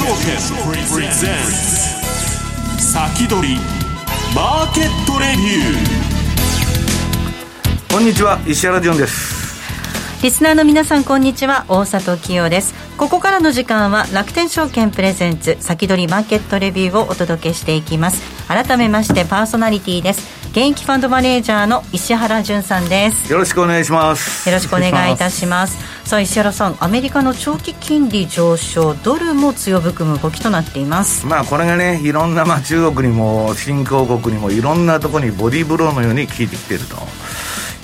証券プレゼンツ先取りマーケットレビューこんにちは石原潤です。リスナーの皆さんこんにちは。大里清です。ここからの時間は楽天証券プレゼンツ先取りマーケットレビューをお届けしていきます。改めましてパーソナリティです。現役ファンドマネージャーの石原潤さんです。よろしくお願いします。よろしくお願いいたします。さあ石原さんアメリカの長期金利上昇ドルも強含む動きとなっています。まあこれがねいろんな、まあ、中国にも新興国にもいろんなところにボディーブローのように効いてきてると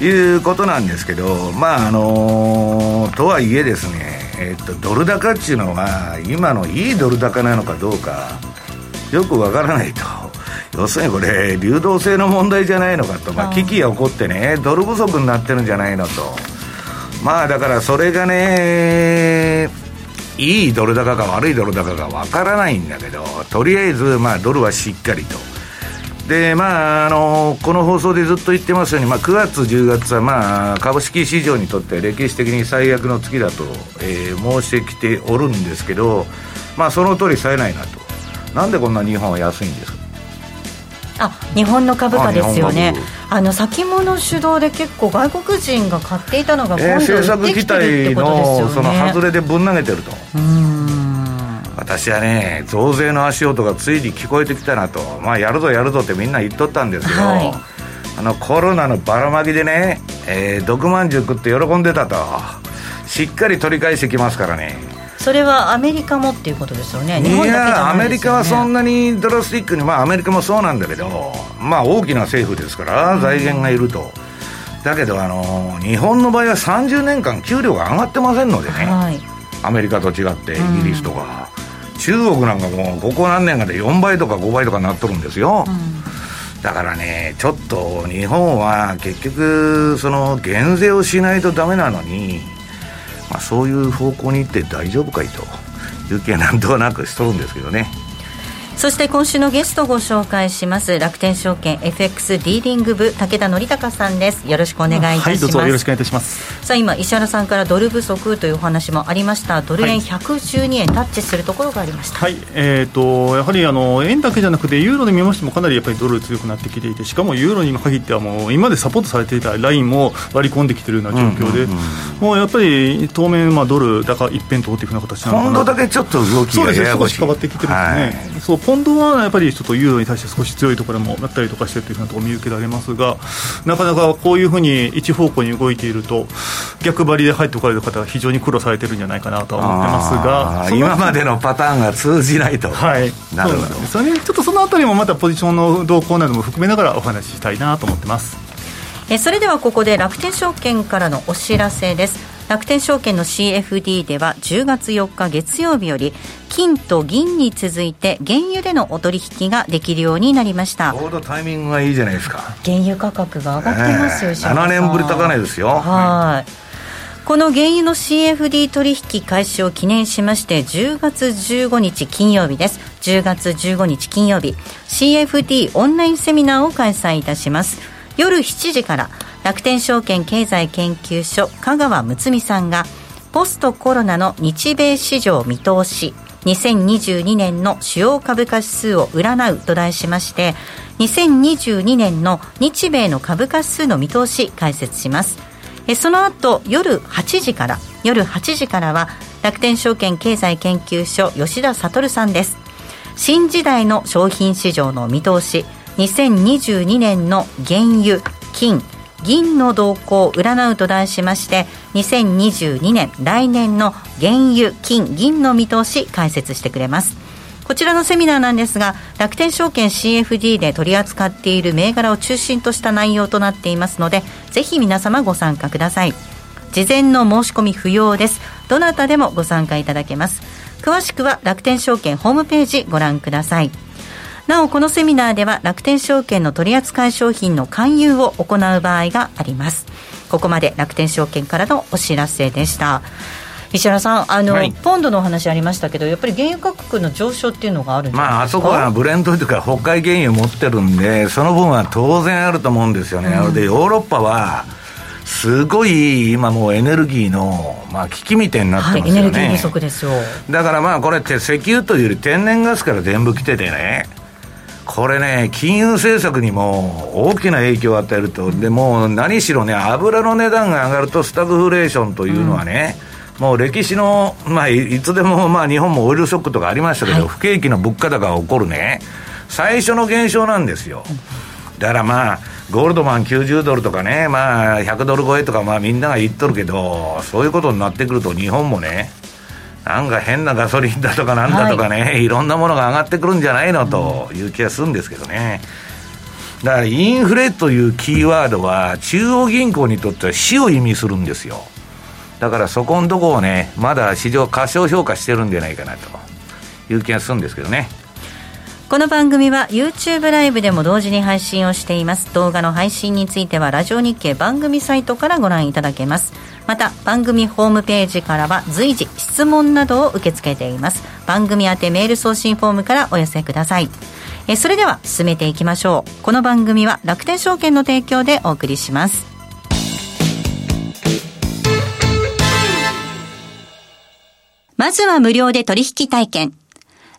いうことなんですけどまああのー、とはいえですねえっと、ドル高っていうのは今のいいドル高なのかどうかよくわからないと。要するにこれ流動性の問題じゃないのかと、まあ、危機が起こってねドル不足になってるんじゃないのと。まあだからそれがねいいドル高か悪いドル高かわからないんだけどとりあえずまあドルはしっかりとでまああのこの放送でずっと言ってますように、まあ、9月、10月は、まあ、株式市場にとって歴史的に最悪の月だと、えー、申してきておるんですけど、まあ、その通りさえないなと、なんでこんな日本は安いんですか？あ日本の株価ですよね。あの先物主導で結構外国人が買っていたのが今度売ってきてるってことですよね、えー、その外れでぶん投げてると私はね増税の足音がついに聞こえてきたなと。まあやるぞやるぞってみんな言っとったんですけど、はい、あのコロナのばらまきでね、えー、毒まんじゅう食って喜んでたと。しっかり取り返してきますからね。それはアメリカもっていうことですよね、日本だけじゃない、ね、アメリカはそんなにドラスティックに、まあ、アメリカもそうなんだけど、まあ、大きな政府ですから、財源がいると。だけど、あの日本の場合は30年間、給料が上がってませんのでね、はい、アメリカと違って、イギリスとか、うん、中国なんかもう、ここ何年かで4倍とか5倍とかなっとるんですよ。うん、だからね、ちょっと日本は結局、その減税をしないとダメなのに、まあ、そういう方向に行って大丈夫かいという気はなんとなくしとるんですけどね。そして今週のゲストをご紹介します。楽天証券 FX ディーリング部武田則孝さんです。よろしくお願いいたします、はい、どうぞよろしくお願いいたします。さあ今石原さんからドル不足というお話もありました。ドル円112円タッチするところがありました、はい、えーと、やはりあの円だけじゃなくてユーロで見ましてもかなりやっぱりドル強くなってきていてしかもユーロに限ってはもう今までサポートされていたラインも割り込んできているような状況で、もうやっぱり当面まあドル高一辺倒というふうな形なのかなポンドだけちょっと動きがややこしい。そうですね少し変わってきてるんですね、はい、そうポンドはやっぱりりちょっとユーロに対して少し強いところもなったりとかしてというふうなところ見受けられますがなかなかこういうふうに一方向に動いていると逆張りで入っておかれる方は非常に苦労されてるんじゃないかなとは思ってますが。今までのパターンが通じないと。はい。なるほど。それ、ね、ちょっとそのあたりもまたポジションの動向なども含めながらお話ししたいなと思ってます。えそれではここで楽天証券からのお知らせです楽天証券の CFD では10月4日月曜日より金と銀に続いて原油でのお取引ができるようになりました。ちょうどタイミングがいいじゃないですか。原油価格が上がってますよ、えー、7年ぶり高値ですよ。はい。この原油の CFD 取引開始を記念しまして10月15日金曜日です。10月15日金曜日。CFD オンラインセミナーを開催いたします。夜7時から楽天証券経済研究所香川睦美さんがポストコロナの日米市場見通し2022年の主要株価指数を占うと題しまして2022年の日米の株価指数の見通し解説します。えその後夜8時から夜8時からは楽天証券経済研究所吉田悟さんです。新時代の商品市場の見通し2022年の原油金銀の動向を占うと題しまして2022年来年の原油金銀の見通し解説してくれます。こちらのセミナーなんですが楽天証券 CFD で取り扱っている銘柄を中心とした内容となっていますのでぜひ皆様ご参加ください。事前の申し込み不要です。どなたでもご参加いただけます。詳しくは楽天証券ホームページご覧ください。なおこのセミナーでは楽天証券の取扱い商品の勧誘を行う場合があります。ここまで楽天証券からのお知らせでした。石原さんあの、はい、ポンドのお話ありましたけどやっぱり原油価格の上昇っていうのがあるんですか、まあ、あそこはブレンドというか北海原油持ってるんでその分は当然あると思うんですよね、うん、でヨーロッパはすごい今もうエネルギーの、まあ、危機みたいになってますよね、はい、エネルギー不足ですよ。だからまあこれって石油というより天然ガスから全部来ててねこれね、金融政策にも大きな影響を与えると、でも何しろね、油の値段が上がると、スタグフレーションというのはね、うん、もう歴史の、まあ、いつでも、まあ、日本もオイルショックとかありましたけど、はい、不景気の物価高が起こるね、最初の現象なんですよ。だからまあ、ゴールドマン90ドルとかね、まあ、100ドル超えとか、まあ、みんなが言っとるけど、そういうことになってくると、日本もね、なんか変なガソリンだとかなんだとかね、はい、いろんなものが上がってくるんじゃないのという気がするんですけどね。だからインフレというキーワードは中央銀行にとっては死を意味するんですよ。だからそこのとこをね、まだ市場過小評価してるんじゃないかなという気がするんですけどね。この番組は YouTube ライブでも同時に配信をしています。動画の配信についてはラジオ日経番組サイトからご覧いただけます。また番組ホームページからは随時質問などを受け付けています。番組宛てメール送信フォームからお寄せください。えそれでは進めていきましょう。この番組は楽天証券の提供でお送りします。まずは無料で取引体験。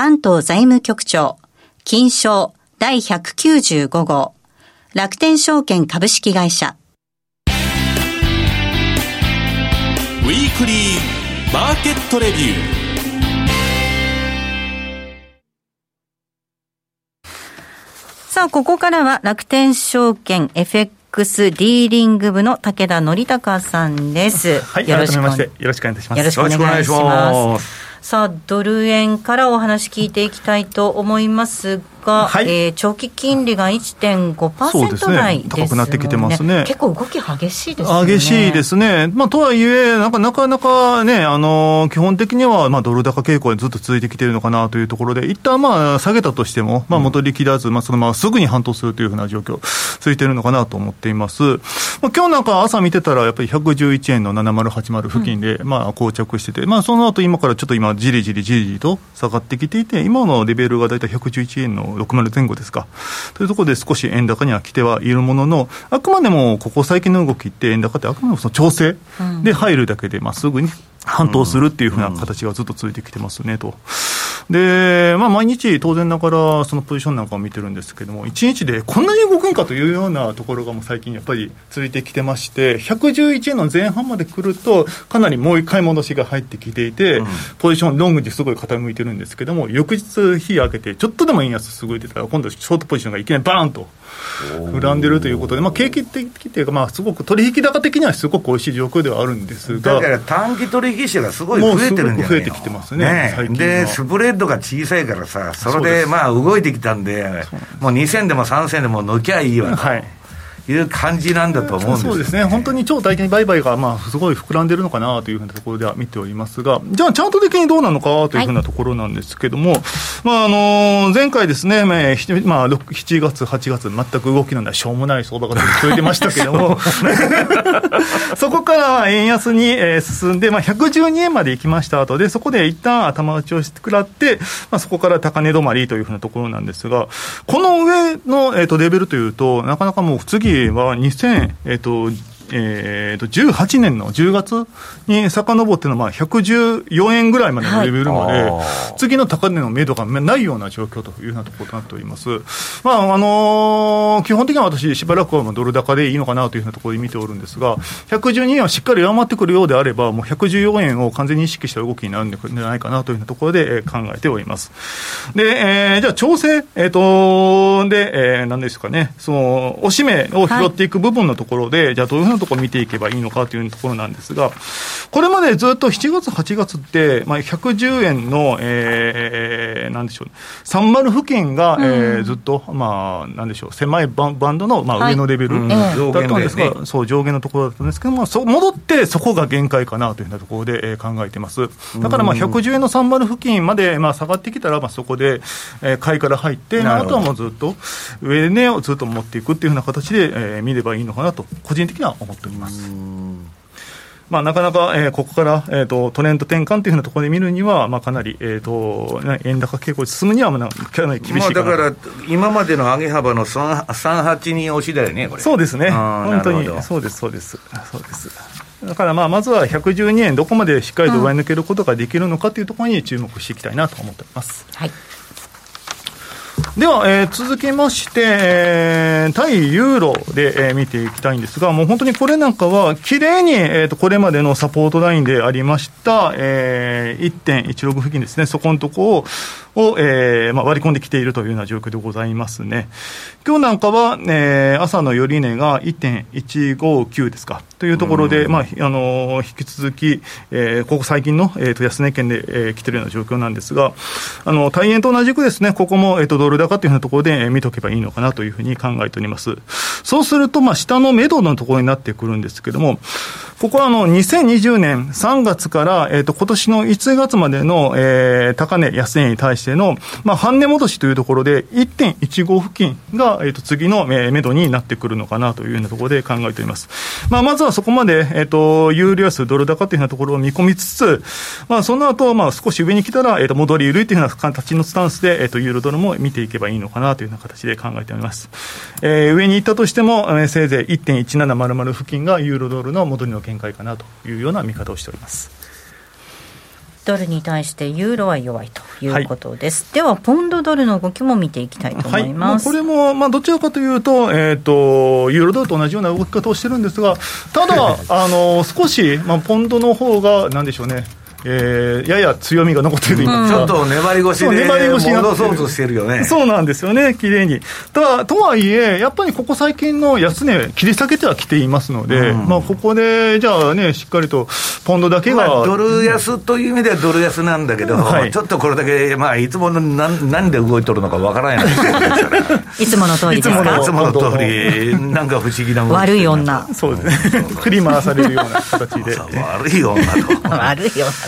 関東財務局長、金賞第195号、楽天証券株式会社。ウィークリーマーケットレビュー。さあ、ここからは楽天証券 FX ディーリング部の武田則孝さんです。はい、よろしくお願いします。よろしくお願いします。さあ、ドル円からお話聞いていきたいと思いますが、はい、えー、長期金利が1.5%台です、ね、高くなってきてますね。結構動き激しいですね。激しいですね。まあ、とはいえ、なんかなかなかね、あの、基本的には、まあ、ドル高傾向にずっと続いてきているのかなというところで、一旦まあ、下げたとしても、まあ、元利切らず、まあ、そのまますぐに反動するというふうな状況、続いているのかなと思っています。まあ、今日なんか朝見てたら、やっぱり111円の7080付近で、うん、まあ、膠着してて、まあ、その後今からちょっと今、じりじりじりじりと下がってきていて、今のレベルが大体111円の60前後ですか。というところで少し円高には来てはいるものの、あくまでもここ最近の動きって、円高ってあくまでもその調整で入るだけで、まあ、すぐに反騰するっていうふうな形がずっと続いてきてますねと。で、まあ、毎日当然ながらそのポジションなんかを見てるんですけども、1日でこんなに動くんかというようなところがもう最近やっぱり続いてきてまして、111円の前半まで来ると、かなりもう一回戻しが入ってきていて、ポジションロングにすごい傾いてるんですけども、翌日日明けて、ちょっとでも円安すごい出たら、今度ショートポジションがいきなりバーンと。恨んでるということで、まあ、景気的というか、まあ、すごく取引高的にはすごく美味しい状況ではあるんですが、だから短期取引者がすごい増えてるんじゃない増えてきてますね、ねで、スプレッドが小さいからさ、それでまあ動いてきたんで、もう2000でも3000でも抜きゃいいわと。はいいう感じなんだと思うんです、そうですね、本当に超体験売買がまあすごい膨らんでるのかなというふうなところでは見ておりますが、じゃあ、チャート的にどうなのかというふうなところなんですけども、はい、まああの前回ですね、まあ、7月、8月、全く動きなんだ、しょうもない相場が続いてましたけども、そこから円安に進んで、まあ、112円まで行きました後で、そこで一旦頭打ちをしてくらって、まあ、そこから高値止まりというふうなところなんですが、この上の、えー、とレベルというと、なかなかもう次期は2000、えっ、と、えー、と18年の10月に遡ってのまあ114円ぐらいまでのレベルまで、はい、次の高値の目処がないような状況というようなところとなっております。まああのー、基本的には私、しばらくはドル高でいいのかなというようなところで見ておるんですが、112円はしっかり弱まってくるようであれば、もう114円を完全に意識した動きになるんじゃないかなというようなところで考えております。で、えー、じゃあ調整、えっ、ー、と、で、えー、何ですかね、その、押し目を拾っていく部分のところで、はい、じゃあどういうふうなところを見ていけばいいのかというところなんですが、これまでずっと7月、8月って、まあ、110円の、えー、なんでしょう、30付近が、うん、えー、ずっと、まあ、なんでしょう、狭いババンドの、まあ、上のレベル、だったんですが、ね、そう、上限のところだったんですけども、そ戻ってそこが限界かなというようなところで、えー、考えてます。だから、まあ、110円の30付近まで、まあ、下がってきたら、まあ、そこで、えー、買いから入って、あとはもうずっと、上値をずっと持っていくっていうふうな形で、えー、見ればいいのかなと、個人的には思っております。まあ、なかなか、えー、ここから、えーと、トレンド転換というふうなところで見るには、まあ、かなり、えーと、円高傾向に進むには、まあ、かなり厳しいだから、今までの上げ幅の3、8人押しだよね、これ。そうですね、本当に、そうです、そうです、そうです。だからまあまずは112円、どこまでしっかりと上抜けることができるのかというところに注目していきたいなと思っております。はいでは、えー、続きまして、えー、対ユーロで、えー、見ていきたいんですが、もう本当にこれなんかは、きれいに、えーと、これまでのサポートラインでありました、えー、1.16付近ですね、そこのところを、えーまあ、割り込んできているというような状況でございますね。今日なんかは、えー、朝の寄値が1.159ですか、というところで、まあ、あの引き続き、えー、ここ最近の、えーと、安値圏で、えー、来てるような状況なんですが、あの大円と同じくですね、ここも、えーと、ドル高というようなところで、えー、見とけばいいのかなというふうに考えております。そうすると、まあ、下の目処のところになってくるんですけれども、ここはあの2020年3月から、えーと、今年の1月までの、えー、高値、安値に対しての、まあ、半値戻しというところで、1.15付近が、えーと、次の、えー、目処になってくるのかなというようなところで考えております。まあ、まずはそこまで、えーと、有料安、ドル高というようなところを見込みつつ、まあ、その後、まあ少し上に来たら、えー、と戻り緩いというような形のスタンスで、えー、とユーロドルも見ていけばいいのかなというような形で考えております。えー、上に行ったとしても、えー、せいぜい1.1700付近がユーロドルの戻りの見解かなというような見方をしております。ドルに対してユーロは弱いということです、はい、では、ポンドドルの動きも見ていきたいと思います、はい、これも、まあ、どちらかというと,、えーと、ユーロドルと同じような動き方をしてるんですが、ただ、あの少し、まあ、ポンドの方が、なんでしょうね。えー、やや強みが残っている、うん、ちょっと粘り腰で粘り腰戻そうとしてるよね。そうなんですよね、綺麗に。たとはいえ、やっぱりここ最近の安値、切り下げてはきていますので、うん、まあ、ここでじゃあね、しっかりとポンドだけが、まあ、ドル安という意味ではドル安なんだけど、はい、ちょっとこれだけ、まあ、いつもの何何で動いとるのかわからない いつもの通りですか？いつもの通り、なんか不思議な悪い女、そうですね、振り回されるような形で。悪い女と。悪い女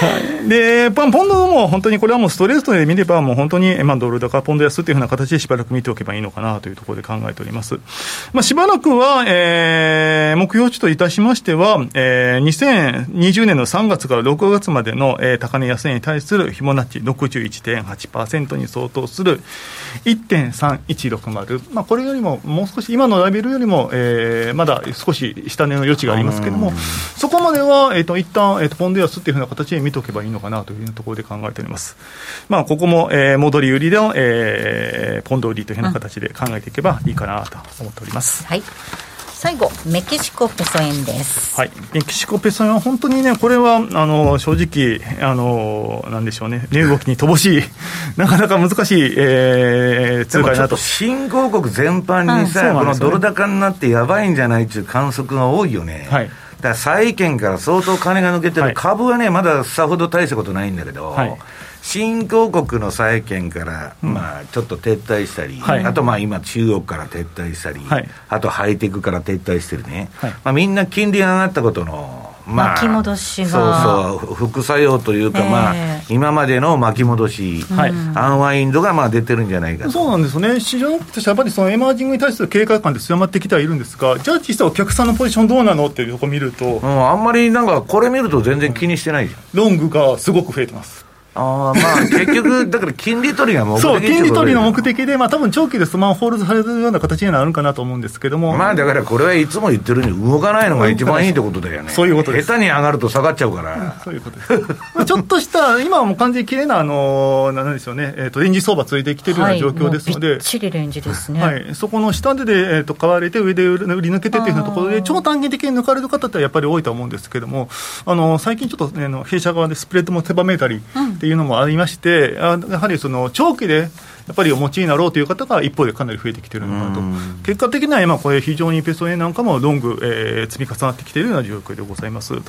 はい、で、ポンドも本当にこれはもうストレートで見れば、もう本当に、まあ、ドル高、ポンド安というふうな形でしばらく見ておけばいいのかなというところで考えております。まあ、しばらくは、えー、目標値といたしましては、えー、2020年の3月から6月までの、えー、高値安値に対するフィボナッチ61.8%に相当する1.3160、まあ、これよりももう少し、今のレベルよりも、えー、まだ少し下値の余地がありますけれども、そこまでは、えーと、一旦、えーと、ポンド安というふうな形で見ておけばいいのかなというところで考えております。まあ、ここも、えー、戻り売りの、えー、ポンド売りというふうな形で考えていけばいいかなと思っております。はい最後、メキシコペソ円です。はい、メキシコペソ円は本当にね、これはあの正直、あのなんでしょうね、値動きに乏しい、なかなか難しい、えー、通貨だと。新興国全般にさ、ね、このドル高になってやばいんじゃないっていう観測が多いよね。はいだ債券から相当金が抜けてる、はい、株はね、まださほど大したことないんだけど、はい、新興国の債券から、まあ、ちょっと撤退したり、はい。あとまあ今、中国から撤退したり、はい。あとハイテクから撤退してるね、はい。まあ、みんな金利が上がったことの、まあ、巻き戻しがそうそう、副作用というか、まあええ、今までの巻き戻し、はいアンワインドがまあ出てるんじゃないかと。そうなんですよね、市場としてはやっぱりそのエマージングに対する警戒感って強まってきてはいるんですが、じゃあ実際、お客さんのポジションどうなのっていうとこ見るとう、ん、あんまりなんか、これ見ると全然気にしてないじゃん。ロングがすごく増えてます。ああ、まあ、結局、だから金利取りが目的そう、金利取りの目的的で、まあ多分長期ですと、まあ、ホールドされるような形になるかなと思うんですけども、まあだからこれはいつも言ってるように動かないのが一番いいってことだよね。そういうことです下手に上がると下がっちゃうから。そういうことです。まあちょっとした、今はもう完全に綺麗な、あの、なんでしょうね、えっ、と、レンジ相場ついてきてるような状況ですので、はいもうびっちりレンジですね。はい、そこの下でで、えー、と買われて、上で売り抜けてっていうふうなところで、超短期的に抜かれる方ってやっぱり多いと思うんですけども、あの最近ちょっと、ね、あの弊社側でスプレッドも狭めたりっていういうのもありまして、あやはりその長期でやっぱりお持ちになろうという方が一方でかなり増えてきてるのかなと、結果的には今、これ、非常にペソ円なんかもロング、えー積み重なってきているような状況でございますと。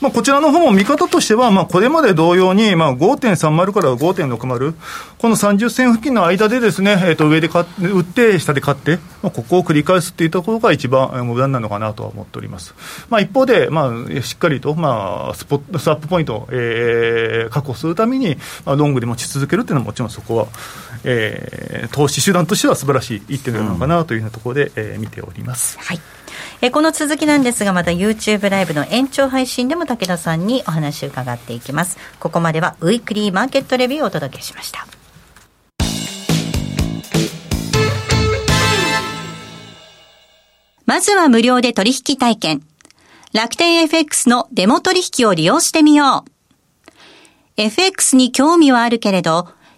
まあ、こちらの方も見方としては、まあ、これまで同様に、まあ、5.30から5.60、この30銭付近の間でですね、えー、と上で買っ売って、下で買って、まあ、ここを繰り返すっていうところが一番えー無難なのかなとは思っております。まあ、一方で、まあ、しっかりと、まあ、スポッスワップポイントを、えー確保するために、まあ、ロングで持ち続けるっていうのはもちろんそこは、えー投資手段としては素晴らしい一手なのかなというようなところで、えー見ております。はい。えーこの続きなんですが、また YouTube ライブの延長配信でも武田さんにお話を伺っていきます。ここまではウィークリーマーケットレビューをお届けしました。まずは無料で取引体験。楽天 FX のデモ取引を利用してみよう。FX に興味はあるけれど、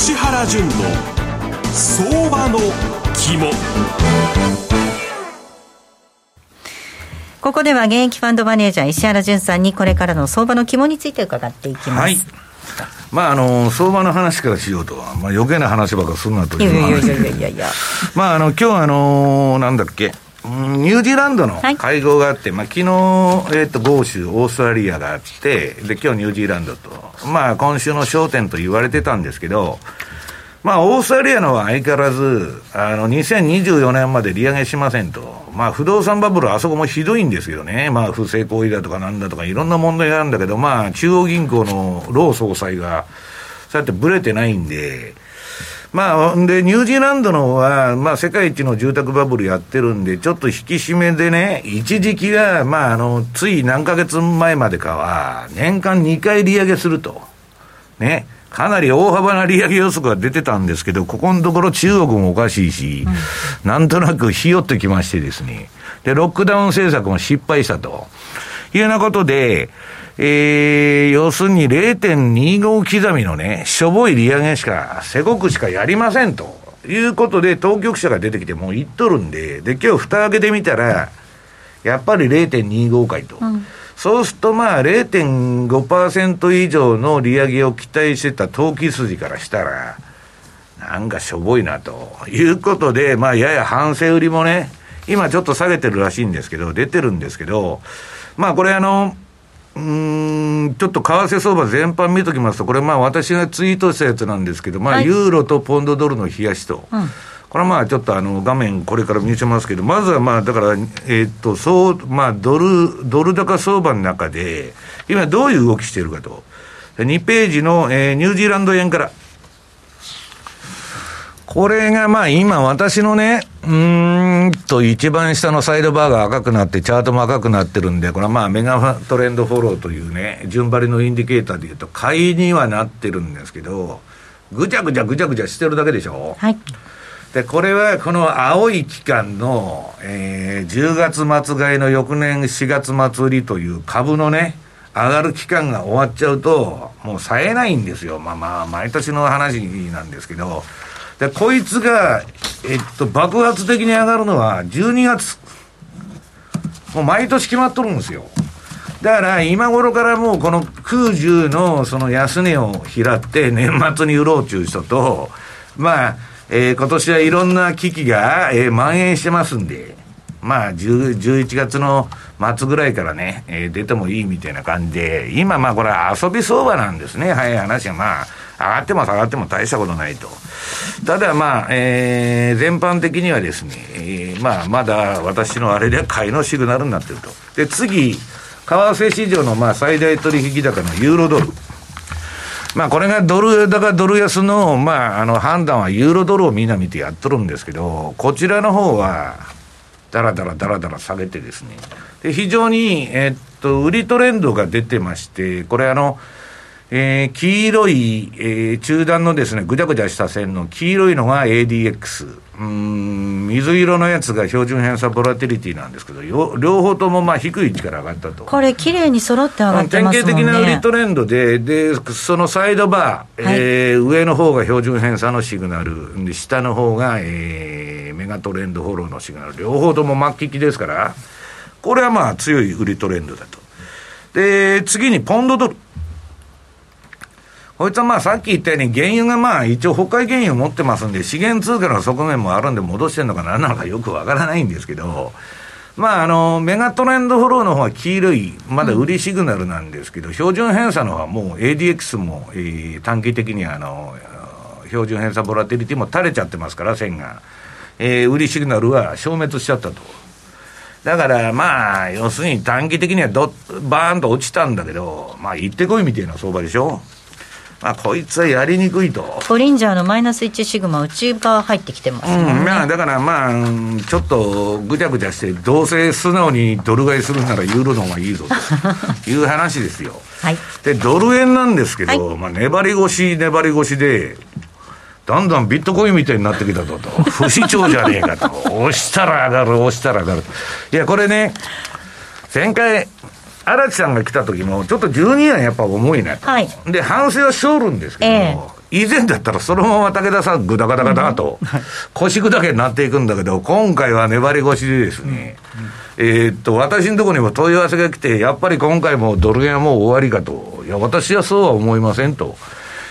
石原淳の相場の肝ここでは現役ファンドマネージャー石原淳さんにこれからの相場の肝について伺っていきます。はい。まあ、あの、相場の話からしようとは、まあ、余計な話ばっかするなという話いやいやいやいやいや。まあ、あの、今日あの、なんだっけ、うんニュージーランドのはい会合があって、まあ、昨日、えっ、と、豪州、オーストラリアがあって、で、今日ニュージーランドと、まあ、今週の焦点と言われてたんですけど、まあ、オーストラリアのは相変わらず、あの、2024年まで利上げしませんと。まあ、不動産バブル、あそこもひどいんですよね。まあ、不正行為だとかなんだとか、いろんな問題があるんだけど、まあ、中央銀行のロー総裁が、そうやってブレてないんで、まあ、んで、ニュージーランドの方は、まあ、世界一の住宅バブルやってるんで、ちょっと引き締めでね、一時期は、まあ、あの、つい何ヶ月前までかは、年間2回利上げすると。ね。かなり大幅な利上げ予測が出てたんですけど、ここのところ中国もおかしいし、なんとなくひよってきましてですね。で、ロックダウン政策も失敗したと。いうようなことで、えー、要するに0.25刻みのね、しょぼい利上げしか、せこくしかやりませんと。いうことで、当局者が出てきてもう言っとるんで、で、今日蓋開けてみたら、やっぱり0.25回と。そうするとまあ0.5%以上の利上げを期待してた投機筋からしたら、なんかしょぼいなということで、まあやや反省売りもね、今ちょっと下げてるらしいんですけど、出てるんですけど、まあこれあの、うん、ちょっと為替相場全般見ときますと、これまあ私がツイートしたやつなんですけど、まあユーロとポンドドルの冷やしと。うんこれはまあちょっとあの画面これから見せますけど、まずはまあだから、えっと、そう、まあドル、ドル高相場の中で、今どういう動きしているかと。2ページの、えー、ニュージーランド円から。これがまあ今私のね、うんと一番下のサイドバーが赤くなって、チャートも赤くなってるんで、これはまあメガトレンドフォローというね、順張りのインディケーターでいうと、買いにはなってるんですけど、ぐちゃぐちゃぐちゃぐちゃしてるだけでしょ？はい。で、これはこの青い期間の、えー、10月末買いの翌年4月末売りという株のね、上がる期間が終わっちゃうと、もう冴えないんですよ。まあまあ、毎年の話なんですけど、で、こいつが、えっと、爆発的に上がるのは12月。もう毎年決まっとるんですよ。だから今頃からもうこの空中のその安値を拾って年末に売ろうという人と、まあ、えー、今年はいろんな危機が、えー、蔓延してますんで、まあ、11月の末ぐらいからね、えー、出てもいいみたいな感じで、今まあこれは遊び相場なんですね、早い話はまあ、上がっても下がっても大したことないと。ただまあ、えー、全般的にはですね、えー、まあまだ私のあれでは買いのシグナルになってると。で、次、為替市場のまあ最大取引高のユーロドル。まあこれがドル高ドル安の、まああの判断はユーロドルをみんな見てやっとるんですけど、こちらの方は、だらだらだらだら下げてですね。で、非常に、えっと、売りトレンドが出てまして、これあの、えー、黄色い、えー、中段のですね、ぐちゃぐちゃした線の黄色いのが ADX。うん、水色のやつが標準偏差ボラティリティなんですけど、両方ともまあ低い位置から上がったと。これ、綺麗に揃って上がってますね。典型的な売りトレンドで、で、そのサイドバー、はい、えー、上の方が標準偏差のシグナル、で下の方が、えー、メガトレンドフォローのシグナル、両方とも末期期ですから、これはまあ強い売りトレンドだと。で、次にポンドドル。こいつはまあさっき言ったように原油がまあ一応北海原油持ってますんで資源通貨の側面もあるんで戻してるのか何なのかよくわからないんですけど、まああの、メガトレンドフローの方は黄色い、まだ売りシグナルなんですけど、標準偏差の方はもう ADX も、えー、短期的にあの、標準偏差ボラティリティも垂れちゃってますから、線が。えー、売りシグナルは消滅しちゃったと。だからまあ、要するに短期的にはどバーンと落ちたんだけど、まあ行ってこいみたいな相場でしょ。まあ、こいつはやりにくいと。ボリンジャーのマイナス1シグマ、内側入ってきてますね、うん、まあ、だからまあ、ちょっとぐちゃぐちゃして、どうせ素直にドル買いするならユーロの方がいいぞと いう話ですよ。はい、で、ドル円なんですけど、はい、まあ、粘り腰、粘り腰で、だんだんビットコインみたいになってきたぞと、不死鳥じゃねえかと、押したら上がる、押したら上がる。いや、これね、前回、荒木さんが来た時も、ちょっと12円やっぱ重いなと。はい、で、反省はしょるんですけど、えー以前だったらそのまま武田さん、ぐだぐだぐだと、腰砕けになっていくんだけど、今回は粘り腰でですね、えっと、私のところにも問い合わせが来て、やっぱり今回もドル円はもう終わりかと。いや、私はそうは思いませんと。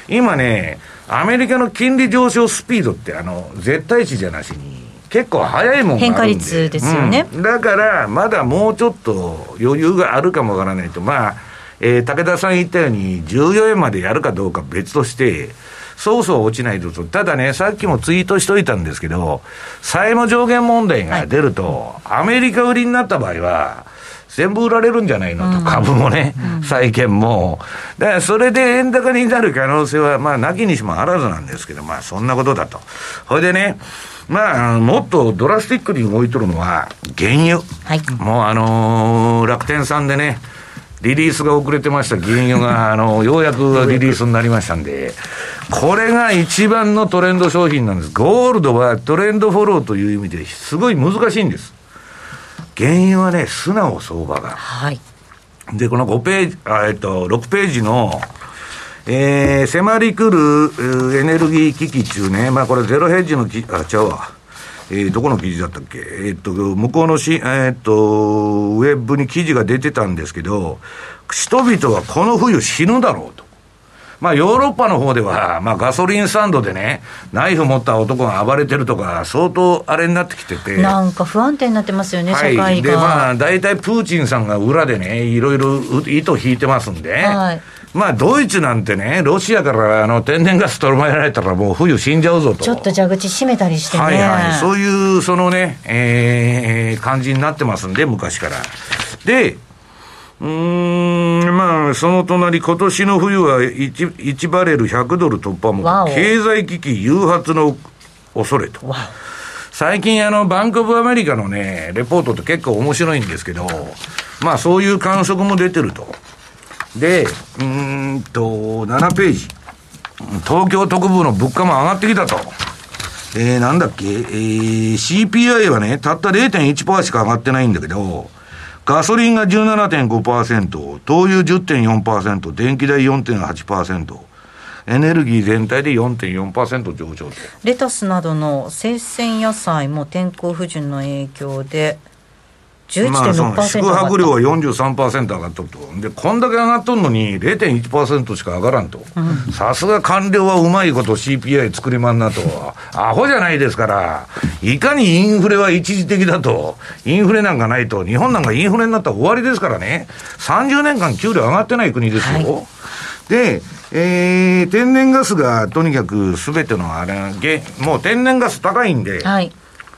今ね、アメリカの金利上昇スピードって、あの、絶対値じゃなしに、結構早いもんが変化率ですよね、うん、だからまだもうちょっと余裕があるかもわからないと。まあ、えー、武田さん言ったように14円までやるかどうか別としてそうそう落ちないと。ただねさっきもツイートしといたんですけど債務上限問題が出ると、はい、アメリカ売りになった場合は全部売られるんじゃないのと、うん、株もね、うん、債券も。だからそれで円高になる可能性は、まあ、なきにしもあらずなんですけど、まあ、そんなことだと。それでね、まあ、もっとドラスティックに動いとるのは、原油。はい。もうあのー、楽天さんでね、リリースが遅れてました原油が、あの、ようやくリリースになりましたんで、これが一番のトレンド商品なんです。ゴールドはトレンドフォローという意味ですごい難しいんです。原油はね、素直相場が。はい。で、この5ページ、あえっと、6ページの、えー、迫り来るエネルギー危機中ね、まあこれゼロヘッジのき、あ、ちゃうわ。えー、どこの記事だったっけ、えー、っと、向こうのし、えー、っと、ウェブに記事が出てたんですけど、人々はこの冬死ぬだろうと。まあ、ヨーロッパの方では、まあ、ガソリンスタンドでね、ナイフ持った男が暴れてるとか、相当あれになってきてて。なんか不安定になってますよね、はい、社会が。で、まあ、大体プーチンさんが裏でね、いろいろ糸引いてますんで、はいまあ、ドイツなんてね、ロシアからあの天然ガス取りえられたら、もう冬死んじゃうぞと。ちょっと蛇口閉めたりしてね。はいはい。そういう、そのね、えー、感じになってますんで、昔から。で、うん、まあ、その隣、今年の冬は 1, 1バレル100ドル突破も、経済危機誘発の恐れと。最近、あの、バンクオブアメリカのね、レポートって結構面白いんですけど、まあ、そういう観測も出てると。で、うんと、7ページ。東京特部の物価も上がってきたと。えー、なんだっけ、えー、CPI はね、たった0.1%しか上がってないんだけど、ガソリンが17.5%、灯油10.4%、電気代4.8%、エネルギー全体で4.4%上昇レタスなどの生鮮野菜も天候不順の影響で11.6%、まあ、宿泊料は43%上がっとると。で、こんだけ上がっとるのに0.1%しか上がらんと。さすが官僚はうまいこと CPI 作りまんなと。アホじゃないですから、いかにインフレは一時的だと。インフレなんかないと、日本なんかインフレになったら終わりですからね。30年間給料上がってない国ですよ。はい、で、えー、天然ガスがとにかくすべてのあれ、もう天然ガス高いんで、はい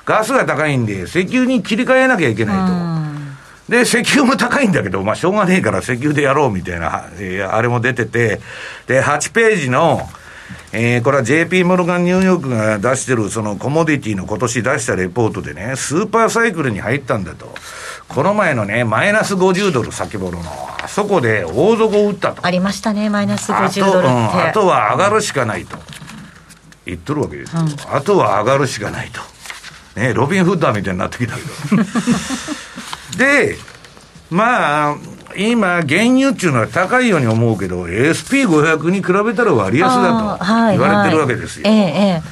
ガスが高いんで、石油に切り替えなきゃいけないと。で、石油も高いんだけど、まあ、しょうがねえから石油でやろうみたいな、えー、あれも出てて、で、8ページの、えー、これは JP モルガンニューヨークが出してるそのコモディティの今年出したレポートでね、スーパーサイクルに入ったんだと。この前のね、マイナス50ドル先頃の、あそこで大底を打ったと。ありましたね、マイナス50ドルって。あと,、うん、あとは上がるしかないと。言っとるわけですよ。うん、あとは上がるしかないと。ね、ロビン・フッダーみたいになってきたけど。で、まあ、今、原油っていうのは高いように思うけど、SP500 に比べたら割安だと言われてるわけですよ。はいはい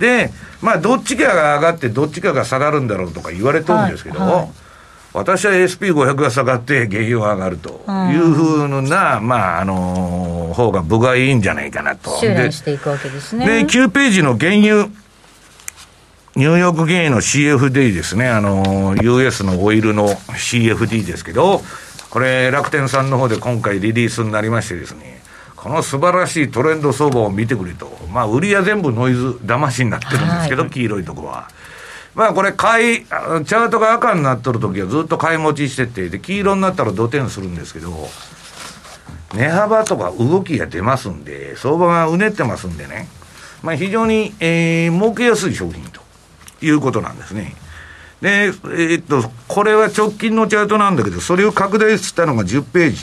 で、まあ、どっちかが上がって、どっちかが下がるんだろうとか言われてるんですけど、はいはい、私は SP500 が下がって原油が上がるというふうな、まあ、あのー、方が部がいいんじゃないかなと。修練していくわけですね。で、9ページの原油。ニューヨーク原油の CFD ですね、あの、US のオイルの CFD ですけど、これ、楽天さんの方で今回リリースになりましてですね、この素晴らしいトレンド相場を見てくれと、まあ、売りは全部ノイズ騙しになってるんですけど、はい、黄色いところは。まあ、これ、買い、チャートが赤になっとるときはずっと買い持ちしてて、で、黄色になったら土点するんですけど、値幅とか動きが出ますんで、相場がうねってますんでね、まあ、非常に、えー、儲けやすい商品と。いうことなんですね。で、えー、っと、これは直近のチャートなんだけど、それを拡大したのが10ページ。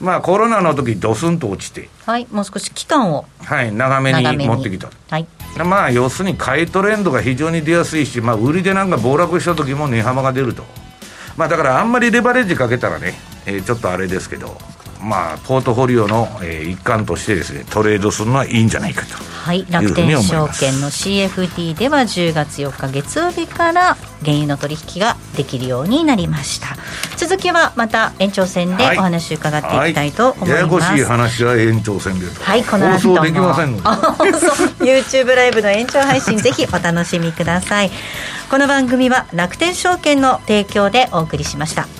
まあ、コロナの時ドスンと落ちて。はい、もう少し期間を。はい、長めに持ってきた。はい。まあ、要するに買いトレンドが非常に出やすいし、まあ、売りでなんか暴落した時も値幅が出ると。まあ、だからあんまりレバレッジかけたらね、えー、ちょっとあれですけど、まあ、ポートフォリオの、えー、一環としてですね、トレードするのはいいんじゃないかと。はい、楽天証券の CFD では10月4日月曜日から原油の取引ができるようになりました。続きはまた延長戦でお話伺っていきたいと思います、はいはい、ややこしい話は延長戦ではいこの後放送できませんので。YouTube ライブの延長配信ぜひお楽しみください。この番組は楽天証券の提供でお送りしました